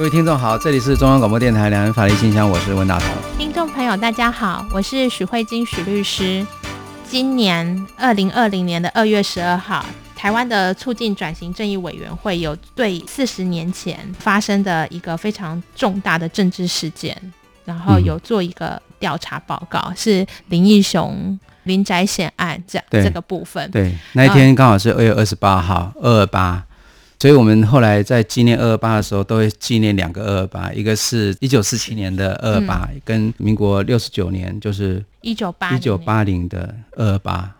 各位听众好，这里是中央广播电台两人法律信箱，我是温大同。听众朋友大家好，我是许慧金许律师。今年二零二零年的二月十二号，台湾的促进转型正义委员会有对四十年前发生的一个非常重大的政治事件，然后有做一个调查报告，嗯、是林义雄林宅险案这这个部分。对，那一天刚好是二月二十八号，二二八。所以，我们后来在纪念二二八的时候，都会纪念两个二二八，一个是一九四七年的二二八，跟民国六十九年，就是一九八一九八零的二二八。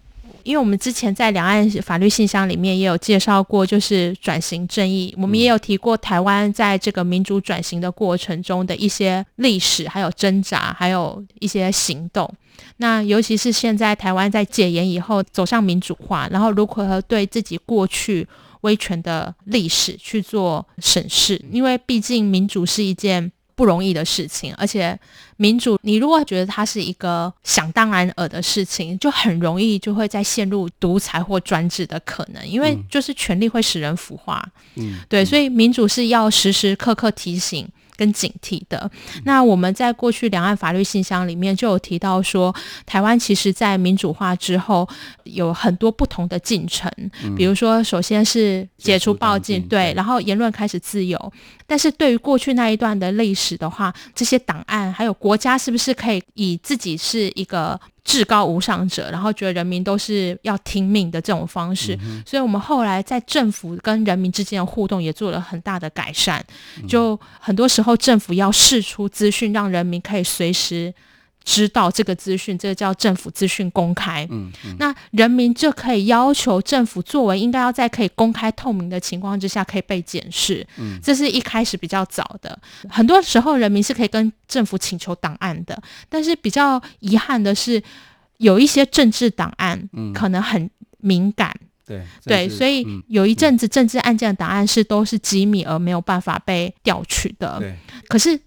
因为我们之前在两岸法律信箱里面也有介绍过，就是转型正义，我们也有提过台湾在这个民主转型的过程中的一些历史，还有挣扎，还有一些行动。那尤其是现在台湾在解严以后走向民主化，然后如何对自己过去。威权的历史去做审视，因为毕竟民主是一件不容易的事情，而且民主，你如果觉得它是一个想当然尔的事情，就很容易就会再陷入独裁或专制的可能，因为就是权力会使人腐化。嗯，对，所以民主是要时时刻刻提醒。跟警惕的。那我们在过去两岸法律信箱里面就有提到说，台湾其实在民主化之后有很多不同的进程，比如说，首先是解除报禁，对，然后言论开始自由。但是对于过去那一段的历史的话，这些档案还有国家是不是可以以自己是一个至高无上者，然后觉得人民都是要听命的这种方式，所以我们后来在政府跟人民之间的互动也做了很大的改善。就很多时候政府要释出资讯，让人民可以随时知道这个资讯，这个叫政府资讯公开。嗯，嗯，那人民就可以要求政府作为应该要在可以公开透明的情况之下可以被检视。嗯，这是一开始比较早的。很多时候人民是可以跟政府请求档案的，但是比较遗憾的是，有一些政治档案可能很敏感。嗯、对对，所以有一阵子政治案件的档案是都是机密而没有办法被调取的。对，可是。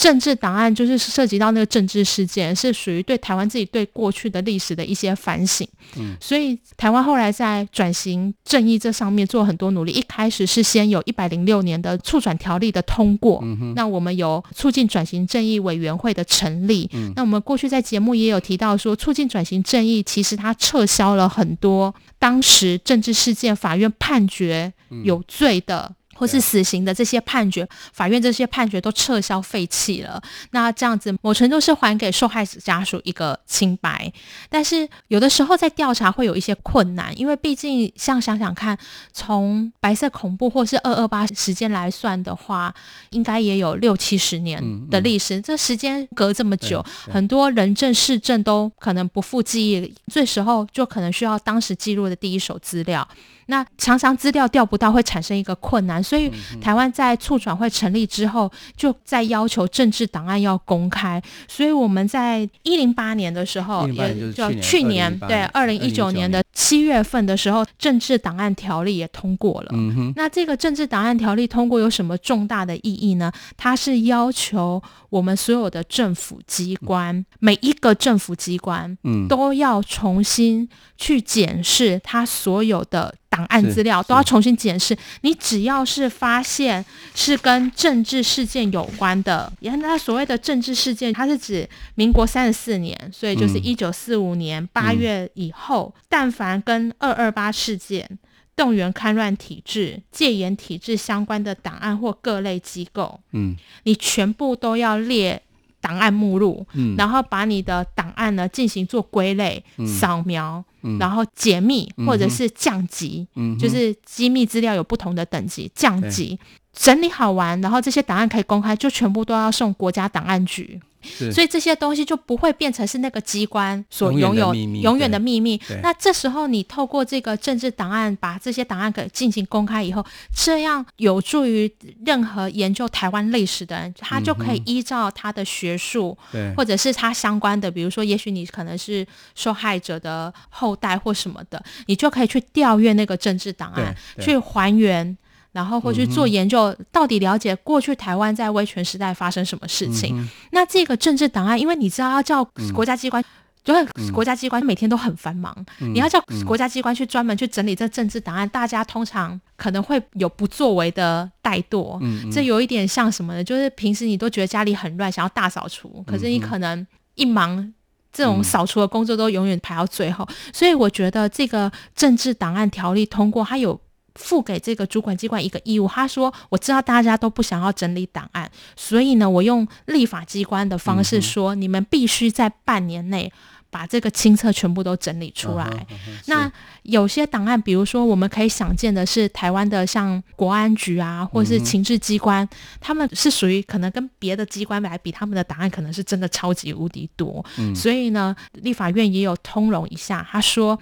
政治档案就是涉及到那个政治事件，是属于对台湾自己对过去的历史的一些反省。嗯，所以台湾后来在转型正义这上面做很多努力。一开始是先有一百零六年的促转条例的通过，嗯，那我们有促进转型正义委员会的成立。嗯，那我们过去在节目也有提到说，促进转型正义其实它撤销了很多当时政治事件法院判决有罪的。或是死刑的这些判决，法院这些判决都撤销废弃了。那这样子，某程度是还给受害者家属一个清白。但是有的时候在调查会有一些困难，因为毕竟像想想看，从白色恐怖或是二二八时间来算的话，应该也有六七十年的历史。嗯嗯、这时间隔这么久，很多人证事证都可能不复记忆，这时候就可能需要当时记录的第一手资料。那常常资料调不到，会产生一个困难，所以台湾在促转会成立之后，就在要求政治档案要公开。所以我们在一零八年的时候，也就去年对二零一九年的七月份的时候，政治档案条例也通过了。那这个政治档案条例通过有什么重大的意义呢？它是要求我们所有的政府机关，每一个政府机关，都要重新去检视它所有的。档案资料都要重新检视。你只要是发现是跟政治事件有关的，也那所谓的政治事件，它是指民国三十四年，所以就是一九四五年八月以后，嗯、但凡跟二二八事件、动员戡乱体制、戒严体制相关的档案或各类机构，嗯，你全部都要列。档案目录，嗯，然后把你的档案呢进行做归类、嗯、扫描，嗯、然后解密或者是降级，嗯，就是机密资料有不同的等级，降级整理好完，然后这些档案可以公开，就全部都要送国家档案局。所以这些东西就不会变成是那个机关所拥有永远的秘密。那这时候你透过这个政治档案，把这些档案给进行公开以后，这样有助于任何研究台湾历史的人，他就可以依照他的学术，对，或者是他相关的，比如说，也许你可能是受害者的后代或什么的，你就可以去调阅那个政治档案，去还原。然后会去做研究，嗯、到底了解过去台湾在威权时代发生什么事情。嗯、那这个政治档案，因为你知道要叫国家机关，嗯、就是国家机关每天都很繁忙，嗯、你要叫国家机关去专门去整理这政治档案，嗯、大家通常可能会有不作为的怠惰。嗯、这有一点像什么呢？就是平时你都觉得家里很乱，想要大扫除，可是你可能一忙，这种扫除的工作都永远排到最后。所以我觉得这个政治档案条例通过，它有。赋给这个主管机关一个义务，他说：“我知道大家都不想要整理档案，所以呢，我用立法机关的方式说，嗯、你们必须在半年内把这个清册全部都整理出来。嗯嗯、那有些档案，比如说我们可以想见的是，台湾的像国安局啊，或是情治机关，嗯、他们是属于可能跟别的机关来比，他们的档案可能是真的超级无敌多。嗯、所以呢，立法院也有通融一下，他说。”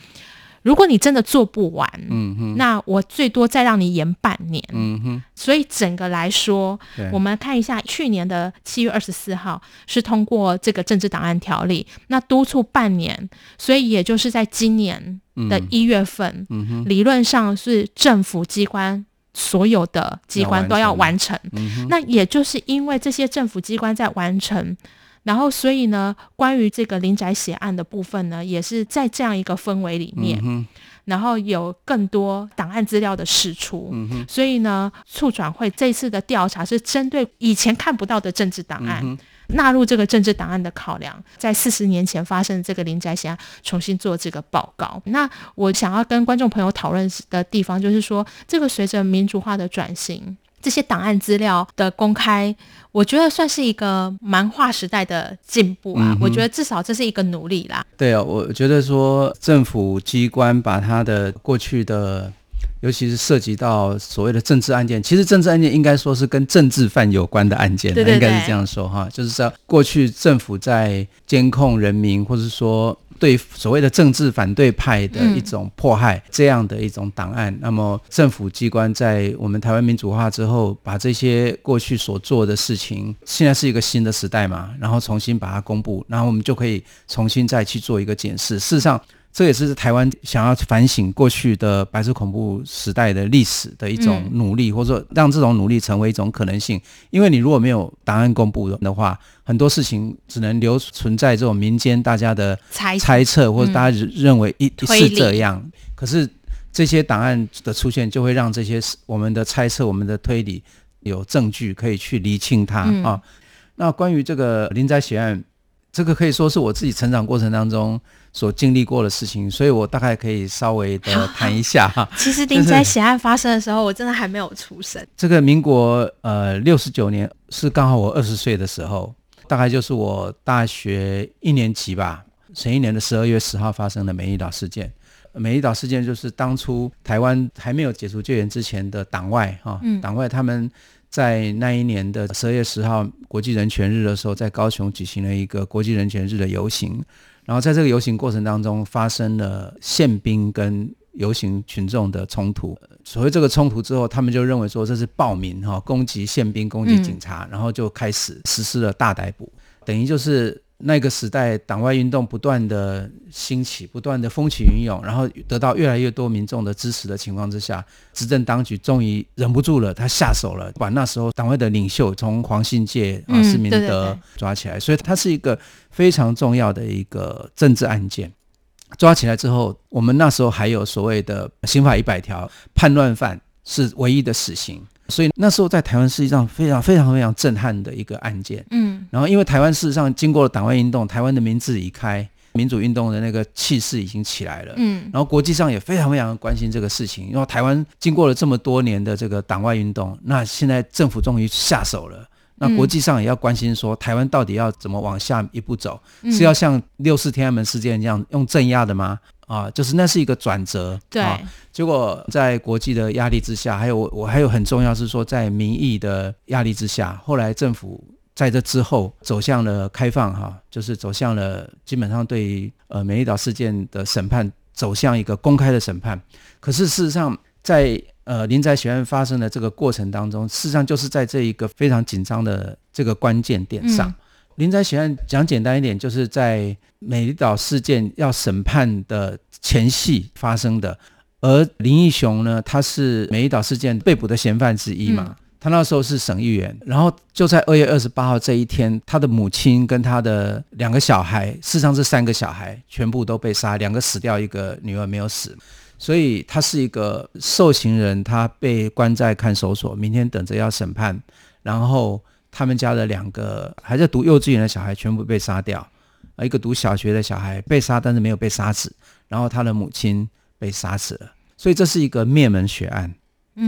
如果你真的做不完，嗯哼，那我最多再让你延半年，嗯哼。所以整个来说，我们看一下去年的七月二十四号是通过这个政治档案条例，那督促半年，所以也就是在今年的一月份，嗯哼，理论上是政府机关所有的机关都要完成，嗯，那也就是因为这些政府机关在完成。然后，所以呢，关于这个林宅血案的部分呢，也是在这样一个氛围里面，嗯、然后有更多档案资料的释出。嗯、所以呢，促转会这次的调查是针对以前看不到的政治档案，嗯、纳入这个政治档案的考量，在四十年前发生的这个林宅血案重新做这个报告。那我想要跟观众朋友讨论的地方，就是说，这个随着民主化的转型。这些档案资料的公开，我觉得算是一个蛮划时代的进步啊。嗯、我觉得至少这是一个努力啦。对啊，我觉得说政府机关把它的过去的，尤其是涉及到所谓的政治案件，其实政治案件应该说是跟政治犯有关的案件，对对对，应该是这样说哈。就是说，过去政府在监控人民，或者说。对所谓的政治反对派的一种迫害，嗯、这样的一种档案，那么政府机关在我们台湾民主化之后，把这些过去所做的事情，现在是一个新的时代嘛，然后重新把它公布，然后我们就可以重新再去做一个检视。事实上。这也是台湾想要反省过去的白色恐怖时代的历史的一种努力，嗯、或者说让这种努力成为一种可能性。因为你如果没有档案公布的话，很多事情只能留存在这种民间大家的猜测，或者大家认为一是这样。可是这些档案的出现，就会让这些我们的猜测、我们的推理有证据可以去厘清它啊。嗯、那关于这个林宅血案。这个可以说是我自己成长过程当中所经历过的事情，所以我大概可以稍微的谈一下哈。其实林宅血案发生的时候，我真的还没有出生。这个民国呃六十九年是刚好我二十岁的时候，大概就是我大学一年级吧。前一年的十二月十号发生的美丽岛事件，美丽岛事件就是当初台湾还没有解除戒严之前的党外哈，党外他们。在那一年的十二月十号国际人权日的时候，在高雄举行了一个国际人权日的游行，然后在这个游行过程当中发生了宪兵跟游行群众的冲突。所谓这个冲突之后，他们就认为说这是暴民哈攻击宪兵、攻击警察，然后就开始实施了大逮捕，等于就是。那个时代，党外运动不断的兴起，不断的风起云涌，然后得到越来越多民众的支持的情况之下，执政当局终于忍不住了，他下手了，把那时候党外的领袖从黄信介啊、施明德抓起来，嗯、对对对，所以他是一个非常重要的一个政治案件。抓起来之后，我们那时候还有所谓的刑法一百条，叛乱犯是唯一的死刑。所以那时候在台湾是一场非常非常非常震撼的一个案件，嗯，然后因为台湾事实上经过了党外运动，台湾的民字已开，民主运动的那个气势已经起来了，嗯，然后国际上也非常非常关心这个事情，因为台湾经过了这么多年的这个党外运动，那现在政府终于下手了，那国际上也要关心说台湾到底要怎么往下一步走，是要像六四天安门事件这样用镇压的吗？啊，就是那是一个转折，对、啊。结果在国际的压力之下，还有我，我还有很重要是说，在民意的压力之下，后来政府在这之后走向了开放哈，就是走向了基本上对于呃美丽岛事件的审判走向一个公开的审判。可是事实上在，呃林宅学院发生的这个过程当中，事实上就是在这一个非常紧张的这个关键点上。嗯、林宅血案讲简单一点，就是在美丽岛事件要审判的前夕发生的。而林义雄呢，他是美丽岛事件被捕的嫌犯之一嘛。嗯他那时候是省议员，然后就在二月二十八号这一天，他的母亲跟他的两个小孩，事实上是三个小孩，全部都被杀，两个死掉，一个女儿没有死，所以他是一个受刑人，他被关在看守所，明天等着要审判。然后他们家的两个还在读幼稚园的小孩全部被杀掉，啊，一个读小学的小孩被杀，但是没有被杀死，然后他的母亲被杀死了，所以这是一个灭门血案。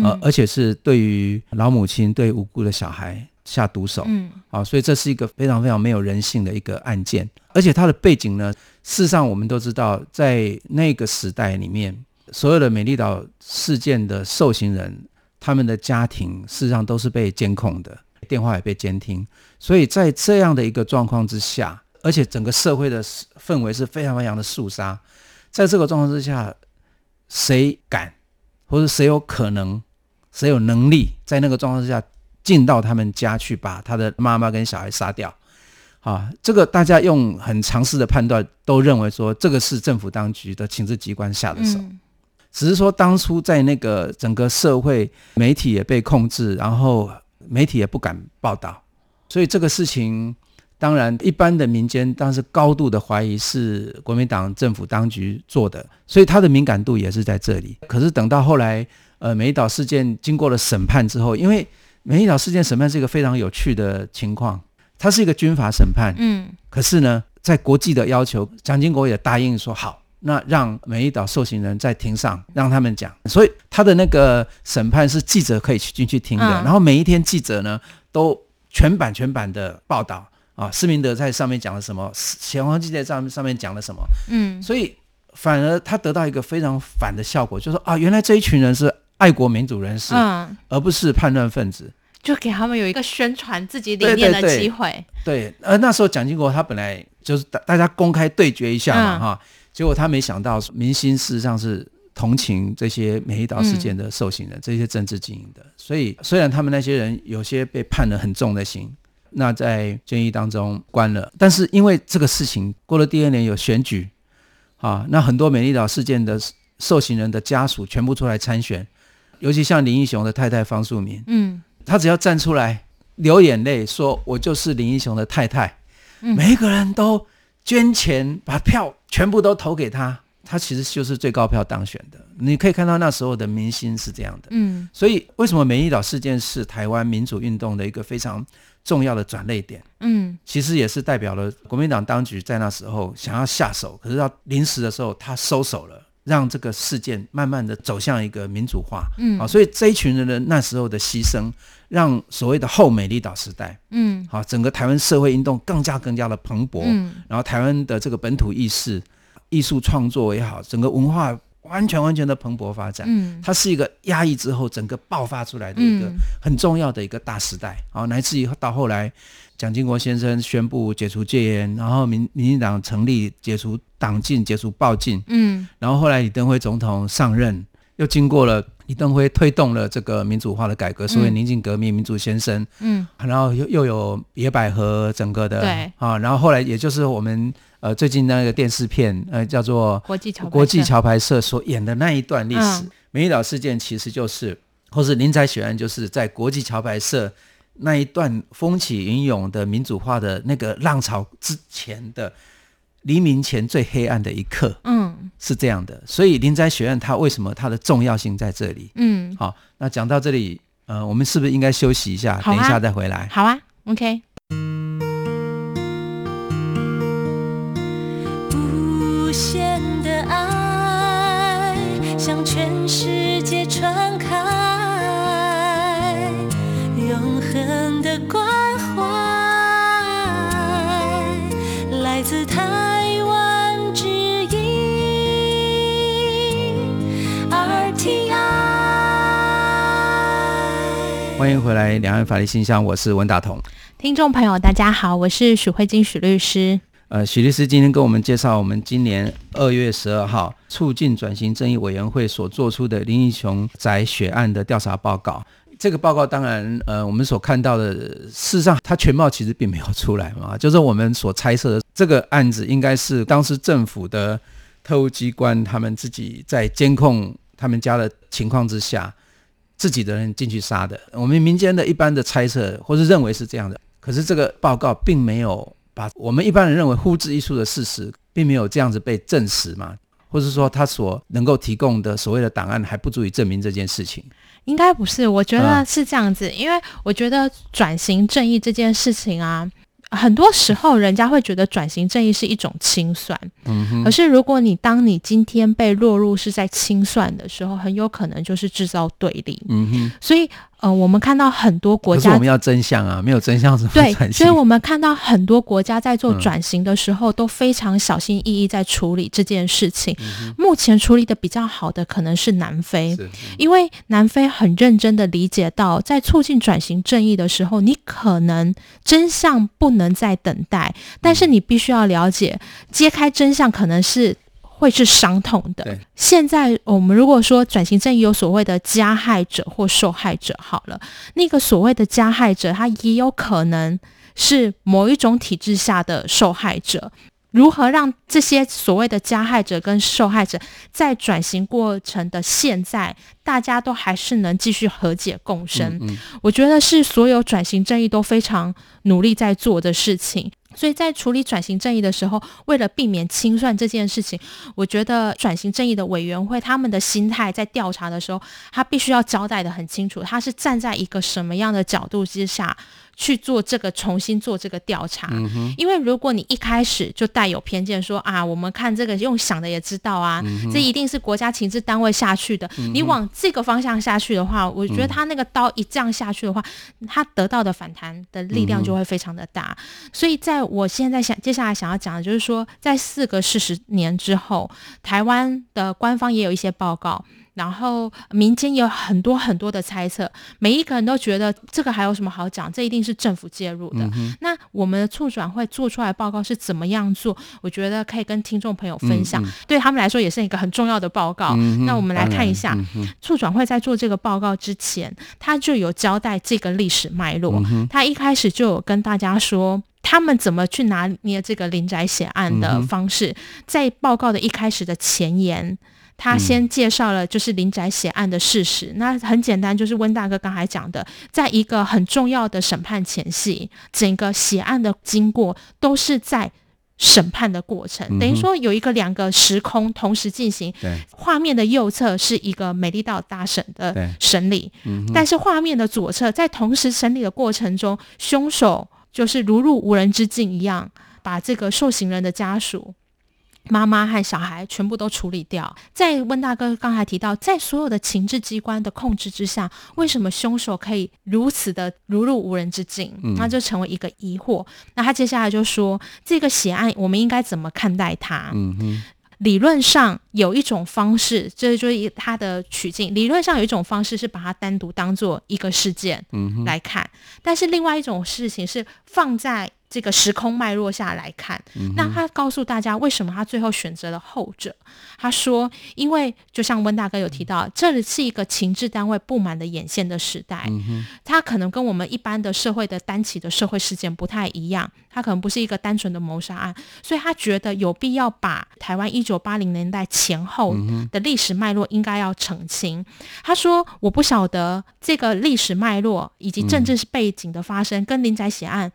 呃，而且是对于老母亲对无辜的小孩下毒手，嗯，啊，所以这是一个非常非常没有人性的一个案件。而且它的背景呢，事实上我们都知道，在那个时代里面，所有的美丽岛事件的受刑人，他们的家庭事实上都是被监控的，电话也被监听。所以在这样的一个状况之下，而且整个社会的氛围是非常非常的肃杀，在这个状况之下，谁敢？或者谁有可能，谁有能力在那个状况之下进到他们家去把他的妈妈跟小孩杀掉？啊，这个大家用很常识的判断都认为说，这个是政府当局的情治机关下的手。只是说当初在那个整个社会媒体也被控制，然后媒体也不敢报道，所以这个事情。当然，一般的民间当时高度的怀疑是国民党政府当局做的，所以他的敏感度也是在这里。可是等到后来，呃，美丽岛事件经过了审判之后，因为美丽岛事件审判是一个非常有趣的情况，它是一个军法审判，嗯，可是呢，在国际的要求，蒋经国也答应说好，那让每一岛受刑人在庭上让他们讲，所以他的那个审判是记者可以去进去听的，然后每一天记者呢都全版全版的报道。啊，施明德在上面讲了什么？乾隆记在上上面讲了什么？嗯，所以反而他得到一个非常反的效果，就是说啊，原来这一群人是爱国民主人士，嗯，而不是叛乱分子，就给他们有一个宣传自己理念的机会。对，对，对，对，而那时候蒋经国他本来就是大大家公开对决一下嘛，哈、嗯，结果他没想到民心事实上是同情这些美丽岛事件的受刑人，嗯、这些政治精英的，所以虽然他们那些人有些被判了很重的刑。那在监狱当中关了，但是因为这个事情过了第二年有选举，啊，那很多美丽岛事件的受刑人的家属全部出来参选，尤其像林义雄的太太方素敏，嗯，他只要站出来流眼泪说：“我就是林义雄的太太。”每一个人都捐钱把票全部都投给他。他其实就是最高票当选的，你可以看到那时候的明星是这样的。嗯，所以为什么美丽岛事件是台湾民主运动的一个非常重要的转捩点？嗯，其实也是代表了国民党当局在那时候想要下手，可是到临时的时候他收手了，让这个事件慢慢的走向一个民主化。嗯，好，所以这一群人的那时候的牺牲，让所谓的后美丽岛时代，嗯，好，整个台湾社会运动更加更加的蓬勃。嗯，然后台湾的这个本土意识。艺术创作也好，整个文化完全完全的蓬勃发展。嗯，它是一个压抑之后整个爆发出来的一个很重要的一个大时代。好，乃至于到后来，蒋经国先生宣布解除戒严，然后民民进党成立，解除党禁，解除报禁。嗯，然后后来李登辉总统上任，又经过了李登辉推动了这个民主化的改革，所以宁静革命、民主先生。嗯，然后又又有野百合整个的对啊，然后后来也就是我们。呃，最近那个电视片，呃，叫做《国际桥国际桥牌社》所演的那一段历史，嗯、美丽岛事件其实就是，或是林宅血案，就是在国际桥牌社那一段风起云涌的民主化的那个浪潮之前的黎明前最黑暗的一刻，嗯，是这样的。所以林宅血案它为什么它的重要性在这里？嗯，好，那讲到这里，呃，我们是不是应该休息一下，啊、等一下再回来？好啊，OK。无限的爱向全世界传开，永恒的关欢迎回来，两岸法律信箱，我是文大同。听众朋友，大家好，我是许慧金许律师。呃，许律师今天跟我们介绍我们今年二月十二号促进转型正义委员会所做出的林义雄宅血案的调查报告。这个报告当然，呃，我们所看到的，事实上它全貌其实并没有出来嘛，就是我们所猜测的，这个案子应该是当时政府的特务机关他们自己在监控他们家的情况之下。自己的人进去杀的，我们民间的一般的猜测或是认为是这样的，可是这个报告并没有把我们一般人认为呼之欲出的事实，并没有这样子被证实嘛，或是说他所能够提供的所谓的档案还不足以证明这件事情？应该不是，我觉得是这样子，嗯、因为我觉得转型正义这件事情啊。很多时候，人家会觉得转型正义是一种清算。嗯哼。可是，如果你当你今天被落入是在清算的时候，很有可能就是制造对立。嗯哼。所以。呃，我们看到很多国家，我们要真相啊，没有真相怎么转型？对，所以我们看到很多国家在做转型的时候，嗯、都非常小心翼翼在处理这件事情。嗯、目前处理的比较好的可能是南非，是因为南非很认真的理解到，在促进转型正义的时候，你可能真相不能再等待，但是你必须要了解，揭开真相可能是。会是伤痛的。现在我们如果说转型正义有所谓的加害者或受害者，好了，那个所谓的加害者，他也有可能是某一种体制下的受害者。如何让这些所谓的加害者跟受害者在转型过程的现在，大家都还是能继续和解共生？嗯嗯，我觉得是所有转型正义都非常努力在做的事情。所以在处理转型正义的时候，为了避免清算这件事情，我觉得转型正义的委员会他们的心态在调查的时候，他必须要交代的很清楚，他是站在一个什么样的角度之下去做这个重新做这个调查。嗯。因为如果你一开始就带有偏见说，说啊，我们看这个用想的也知道啊，嗯。这一定是国家情治单位下去的，嗯。你往这个方向下去的话，我觉得他那个刀一这样下去的话，他得到的反弹的力量就会非常的大。所以在我现在想接下来想要讲的就是说，在四个四十年之后，台湾的官方也有一些报告，然后民间有很多很多的猜测，每一个人都觉得这个还有什么好讲？这一定是政府介入的。嗯、那我们的促转会做出来报告是怎么样做？我觉得可以跟听众朋友分享，对他们来说也是一个很重要的报告。嗯、那我们来看一下，嗯、促转会在做这个报告之前，他就有交代这个历史脉络。嗯、他一开始就有跟大家说。他们怎么去拿捏这个林宅血案的方式？嗯、在报告的一开始的前言，他先介绍了就是林宅血案的事实。嗯、那很简单，就是温大哥刚才讲的，在一个很重要的审判前夕，整个血案的经过都是在审判的过程，等于说有一个两个时空同时进行。对画面的右侧是一个美丽岛大审的审理，嗯、但是画面的左侧在同时审理的过程中，凶手。就是如入无人之境一样，把这个受刑人的家属、妈妈和小孩全部都处理掉。在温大哥刚才提到，在所有的情治机关的控制之下，为什么凶手可以如此的如入无人之境？嗯、那就成为一个疑惑。那他接下来就说，这个血案我们应该怎么看待它？嗯哼理论上有一种方式，这就是他的取径。理论上有一种方式是把它单独当做一个事件来看，嗯、但是另外一种事情是放在。这个时空脉络下来看，嗯、那他告诉大家为什么他最后选择了后者。他说，因为就像温大哥有提到，嗯、这里是一个情治单位布满的眼线的时代，他可能跟我们一般的社会的单起的社会事件不太一样，他可能不是一个单纯的谋杀案，所以他觉得有必要把台湾一九八零年代前后的历史脉络应该要澄清。嗯、他说，我不晓得这个历史脉络以及政治背景的发生、嗯、跟林宅血案。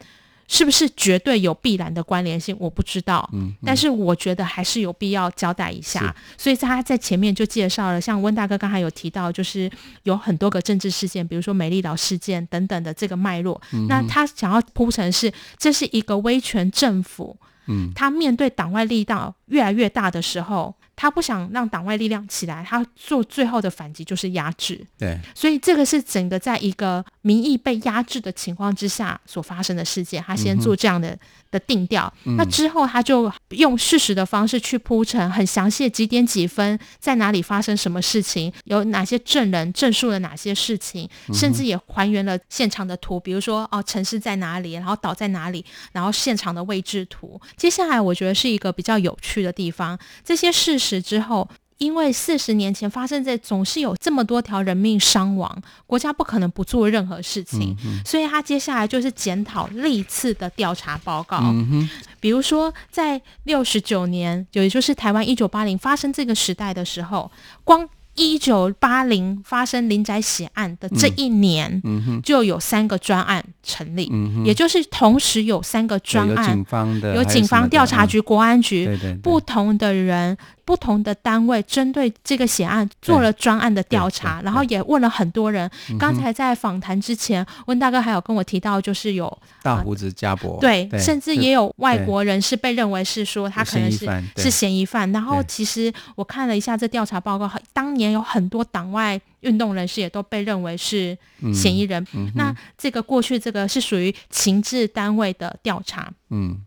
是不是绝对有必然的关联性？我不知道，嗯，嗯，但是我觉得还是有必要交代一下。所以他在前面就介绍了，像温大哥刚才有提到，就是有很多个政治事件，比如说美丽岛事件等等的这个脉络。嗯、那他想要铺陈是，这是一个威权政府，嗯，他面对党外力道越来越大的时候，他不想让党外力量起来，他做最后的反击就是压制。对，所以这个是整个在一个民意被压制的情况之下所发生的事件。他先做这样的、嗯、的定调，那之后他就用事实的方式去铺陈，很详细几点几分在哪里发生什么事情，有哪些证人证述了哪些事情，甚至也还原了现场的图，比如说哦，城市在哪里，然后岛在哪里，然后现场的位置图。接下来我觉得是一个比较有趣的地方，这些事实之后，因为四十年前发生这总是有这么多条人命伤亡，国家不可能不做任何事情，嗯、所以他接下来就是检讨历次的调查报告，嗯、比如说在六十九年，也就是台湾一九八零发生这个时代的时候，光。一九八零发生林宅血案的这一年，就有三个专案成立，嗯、也就是同时有三个专案，有警方的，有警方调查局、国安局，不同的人。不同的单位针对这个血案做了专案的调查，然后也问了很多人。刚才在访谈之前，温大哥还有跟我提到，就是有大胡子家伯，对，甚至也有外国人是被认为是说他可能是是嫌疑犯。然后其实我看了一下这调查报告，当年有很多党外运动人士也都被认为是嫌疑人。那这个过去这个是属于情治单位的调查，嗯，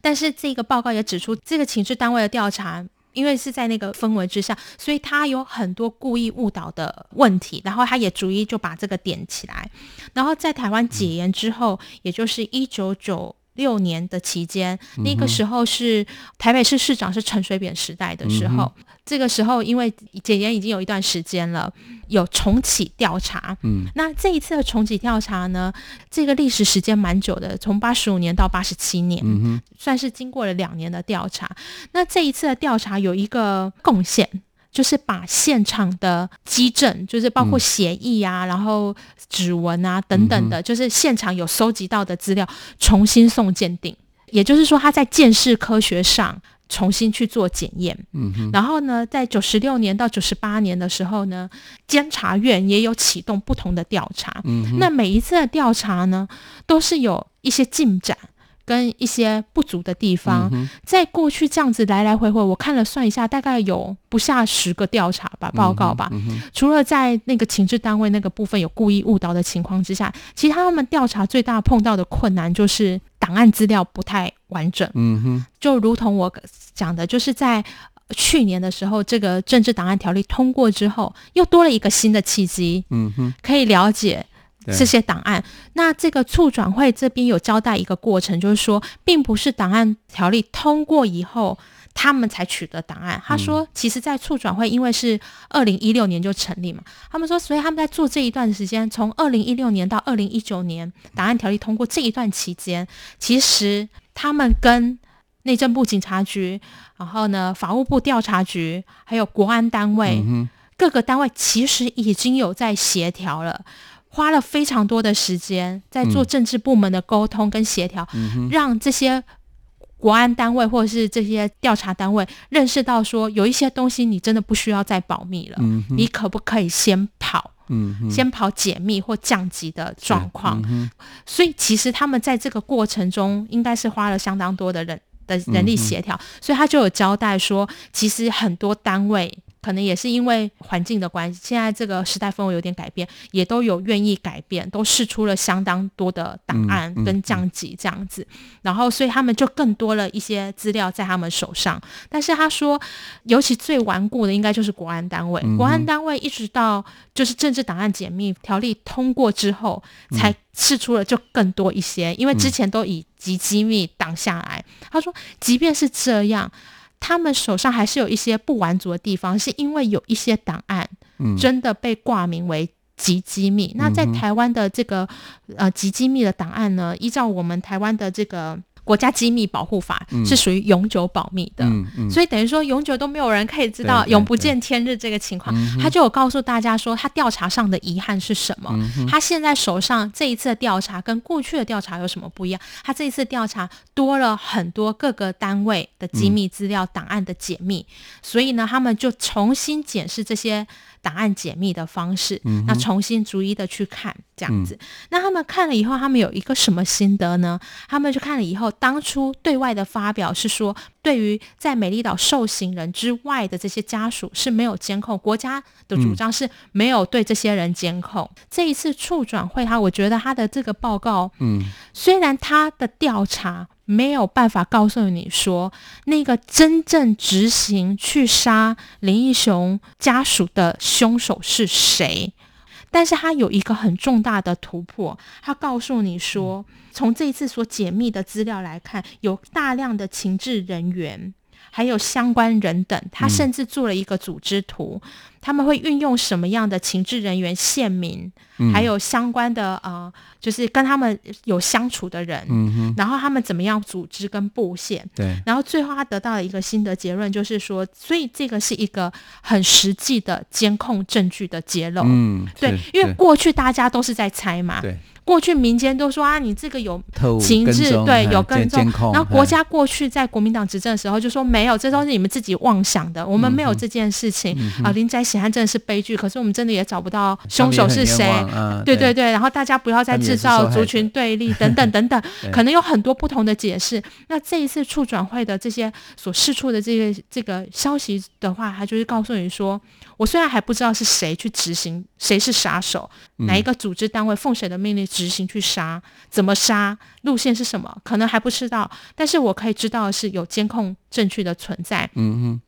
但是这个报告也指出，这个情治单位的调查。因为是在那个氛围之下，所以他有很多故意误导的问题，然后他也逐一就把这个点起来。然后在台湾解严之后，嗯、也就是一九九六年的期间，那个时候是台北市市长是陈水扁时代的时候。这个时候，因为解严已经有一段时间了，有重启调查。嗯，那这一次的重启调查呢，这个历史时间蛮久的，从八十五年到八十七年，嗯、算是经过了两年的调查。那这一次的调查有一个贡献。就是把现场的基证，就是包括血液啊，嗯、然后指纹啊等等的，嗯、就是现场有收集到的资料，重新送鉴定。也就是说，他在鉴识科学上重新去做检验。嗯哼。然后呢，在九十六年到九十八年的时候呢，监察院也有启动不同的调查。嗯哼。那每一次的调查呢，都是有一些进展。跟一些不足的地方，嗯、在过去这样子来来回回，我看了算一下，大概有不下十个调查吧，报告吧。嗯嗯、除了在那个情治单位那个部分有故意误导的情况之下，其他他们调查最大碰到的困难就是档案资料不太完整。嗯哼，就如同我讲的，就是在去年的时候，这个政治档案条例通过之后，又多了一个新的契机。嗯哼，可以了解。这些档案，那这个促转会这边有交代一个过程，就是说，并不是档案条例通过以后，他们才取得档案。他说，其实，在促转会，因为是二零一六年就成立嘛，他们说，所以他们在做这一段时间，从二零一六年到二零一九年，档案条例通过这一段期间，其实他们跟内政部警察局，然后呢，法务部调查局，还有国安单位，各个单位其实已经有在协调了。花了非常多的时间在做政治部门的沟通跟协调，嗯、让这些国安单位或者是这些调查单位认识到说，有一些东西你真的不需要再保密了，嗯、你可不可以先跑，嗯、哼先跑解密或降级的状况？嗯、所以其实他们在这个过程中应该是花了相当多的人的人力协调，嗯、所以他就有交代说，其实很多单位。可能也是因为环境的关系，现在这个时代氛围有点改变，也都有愿意改变，都试出了相当多的档案跟降级这样子，嗯嗯嗯、然后所以他们就更多了一些资料在他们手上。但是他说，尤其最顽固的应该就是国安单位，嗯、国安单位一直到就是政治档案解密条例通过之后，才试出了就更多一些，因为之前都以极机密挡下来。他说，即便是这样。他们手上还是有一些不完足的地方，是因为有一些档案真的被挂名为极机密。嗯、那在台湾的这个呃极机密的档案呢，依照我们台湾的这个。国家机密保护法是属于永久保密的，所以等于说永久都没有人可以知道，永不见天日这个情况。他就有告诉大家说，他调查上的遗憾是什么？嗯、他现在手上这一次的调查跟过去的调查有什么不一样？他这一次调查多了很多各个单位的机密资料档案的解密，嗯、所以呢，他们就重新检视这些。档案解密的方式，嗯、那重新逐一的去看这样子。嗯、那他们看了以后，他们有一个什么心得呢？他们就看了以后，当初对外的发表是说，对于在美丽岛受刑人之外的这些家属是没有监控，国家的主张是没有对这些人监控。嗯、这一次处转会，他我觉得他的这个报告，嗯，虽然他的调查。没有办法告诉你说，那个真正执行去杀林义雄家属的凶手是谁，但是他有一个很重大的突破，他告诉你说，从这一次所解密的资料来看，有大量的情治人员。还有相关人等，他甚至做了一个组织图，嗯、他们会运用什么样的情治人员、县民，嗯、还有相关的呃，就是跟他们有相处的人，然后他们怎么样组织跟布线，对，然后最后他得到了一个新的结论，就是说，所以这个是一个很实际的监控证据的揭露，嗯，对，因为过去大家都是在猜嘛，对。过去民间都说啊，你这个有情志，对，有跟踪。然后国家过去在国民党执政的时候就说没有，这都是你们自己妄想的，我们没有这件事情啊。林宅血案真的是悲剧，可是我们真的也找不到凶手是谁。对对对，然后大家不要再制造族群对立等等等等，可能有很多不同的解释。那这一次处转会的这些所释出的这个这个消息的话，他就是告诉你说，我虽然还不知道是谁去执行，谁是杀手，哪一个组织单位奉谁的命令。执行去杀，怎么杀，路线是什么？可能还不知道，但是我可以知道的是有监控证据的存在。嗯哼。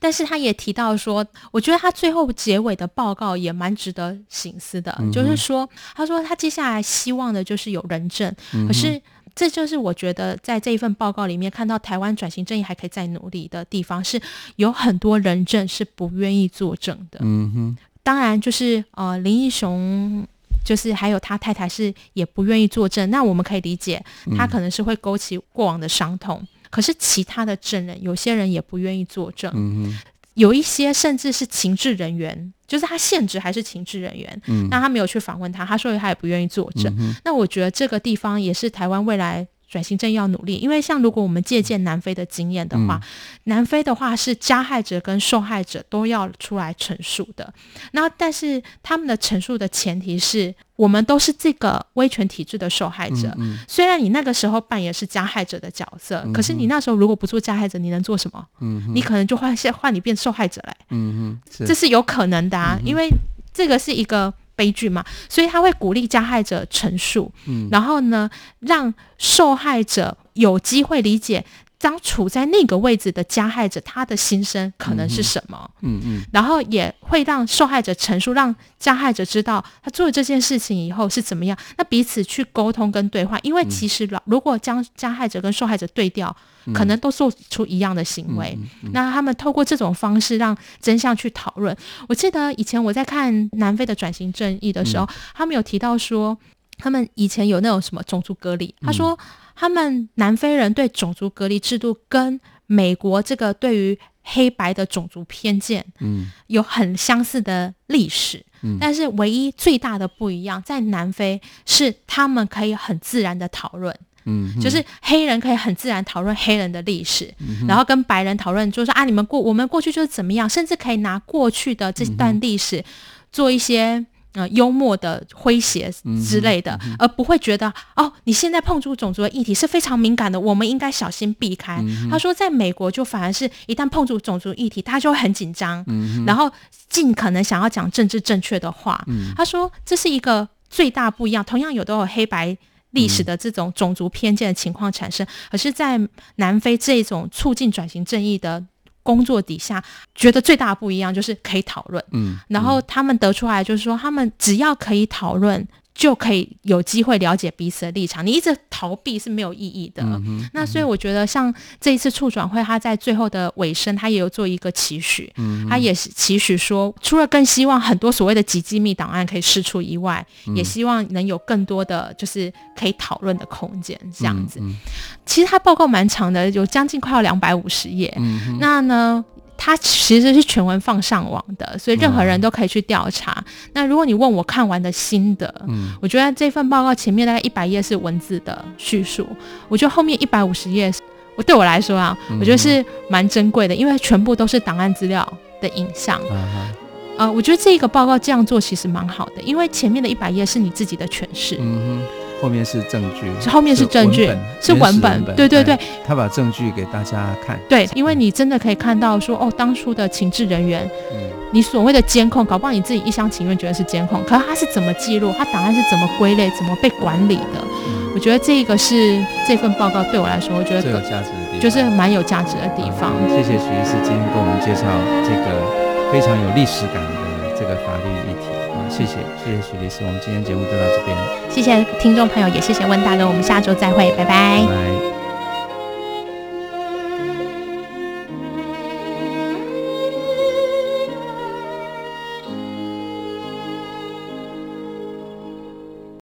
但是他也提到说，我觉得他最后结尾的报告也蛮值得醒思的，嗯、就是说，他说他接下来希望的就是有人证，嗯、可是这就是我觉得在这一份报告里面看到台湾转型正义还可以再努力的地方，是有很多人证是不愿意作证的。嗯哼。当然，就是呃林义雄。就是还有他太太是也不愿意作证，那我们可以理解，他可能是会勾起过往的伤痛。嗯、可是其他的证人，有些人也不愿意作证，嗯、有一些甚至是情治人员，就是他现职还是情治人员，嗯、那他没有去访问他，他说他也不愿意作证。嗯、那我觉得这个地方也是台湾未来。转型正义要努力，因为像如果我们借鉴南非的经验的话，嗯、南非的话是加害者跟受害者都要出来陈述的。那但是他们的陈述的前提是我们都是这个威权体制的受害者。嗯嗯、虽然你那个时候扮演是加害者的角色，嗯、可是你那时候如果不做加害者，你能做什么？嗯、你可能就换换你变受害者来。嗯、是这是有可能的啊，嗯、因为这个是一个。悲剧嘛，所以他会鼓励加害者陈述，嗯，然后呢，让受害者有机会理解，当处在那个位置的加害者他的心声可能是什么，嗯嗯，然后也会让受害者陈述，让加害者知道他做了这件事情以后是怎么样，那彼此去沟通跟对话，因为其实老如果将加害者跟受害者对调。可能都做出一样的行为，嗯嗯嗯、那他们透过这种方式让真相去讨论。我记得以前我在看南非的转型正义的时候，嗯、他们有提到说，他们以前有那种什么种族隔离。嗯、他说，他们南非人对种族隔离制度跟美国这个对于黑白的种族偏见，嗯，有很相似的历史。嗯、但是唯一最大的不一样，在南非是他们可以很自然的讨论。嗯，就是黑人可以很自然讨论黑人的历史，嗯、然后跟白人讨论，就是说啊，你们过我们过去就是怎么样，甚至可以拿过去的这段历史做一些呃幽默的诙谐之类的，嗯、而不会觉得哦，你现在碰触种族的议题是非常敏感的，我们应该小心避开。嗯、他说，在美国就反而是一旦碰触种族议题，他就会很紧张，嗯、然后尽可能想要讲政治正确的话。嗯、他说这是一个最大不一样，同样有都有黑白。历史的这种种族偏见的情况产生，可是在南非这种促进转型正义的工作底下，觉得最大的不一样就是可以讨论。嗯，然后他们得出来就是说，他们只要可以讨论。就可以有机会了解彼此的立场。你一直逃避是没有意义的。那所以我觉得，像这一次促转会，他在最后的尾声，他也有做一个期许。嗯，他也是期许说，除了更希望很多所谓的极机密档案可以释出以外，嗯、也希望能有更多的就是可以讨论的空间。这样子，其实他报告蛮长的，有将近快要两百五十页。嗯，那呢？它其实是全文放上网的，所以任何人都可以去调查。嗯、那如果你问我看完的心得，嗯，我觉得这份报告前面大概一百页是文字的叙述，我觉得后面一百五十页，我对我来说啊，嗯、我觉得是蛮珍贵的，因为全部都是档案资料的影像。嗯呃，我觉得这个报告这样做其实蛮好的，因为前面的一百页是你自己的诠释，嗯哼。后面是证据，是后面是证据，是文本，对对对，他把证据给大家看，对，因为你真的可以看到说，哦，当初的情治人员，嗯，你所谓的监控，搞不好你自己一厢情愿觉得是监控，可是他是怎么记录，他档案是怎么归类，怎么被管理的？嗯，我觉得这个是这份报告对我来说，我觉得最有价值的地方，就是蛮有价值的地方。嗯，谢谢徐医师今天给我们介绍这个非常有历史感的这个法律。谢谢，谢谢许律师，我们今天节目就到这边。谢谢听众朋友，也谢谢温大哥，我们下周再会，拜拜。拜拜。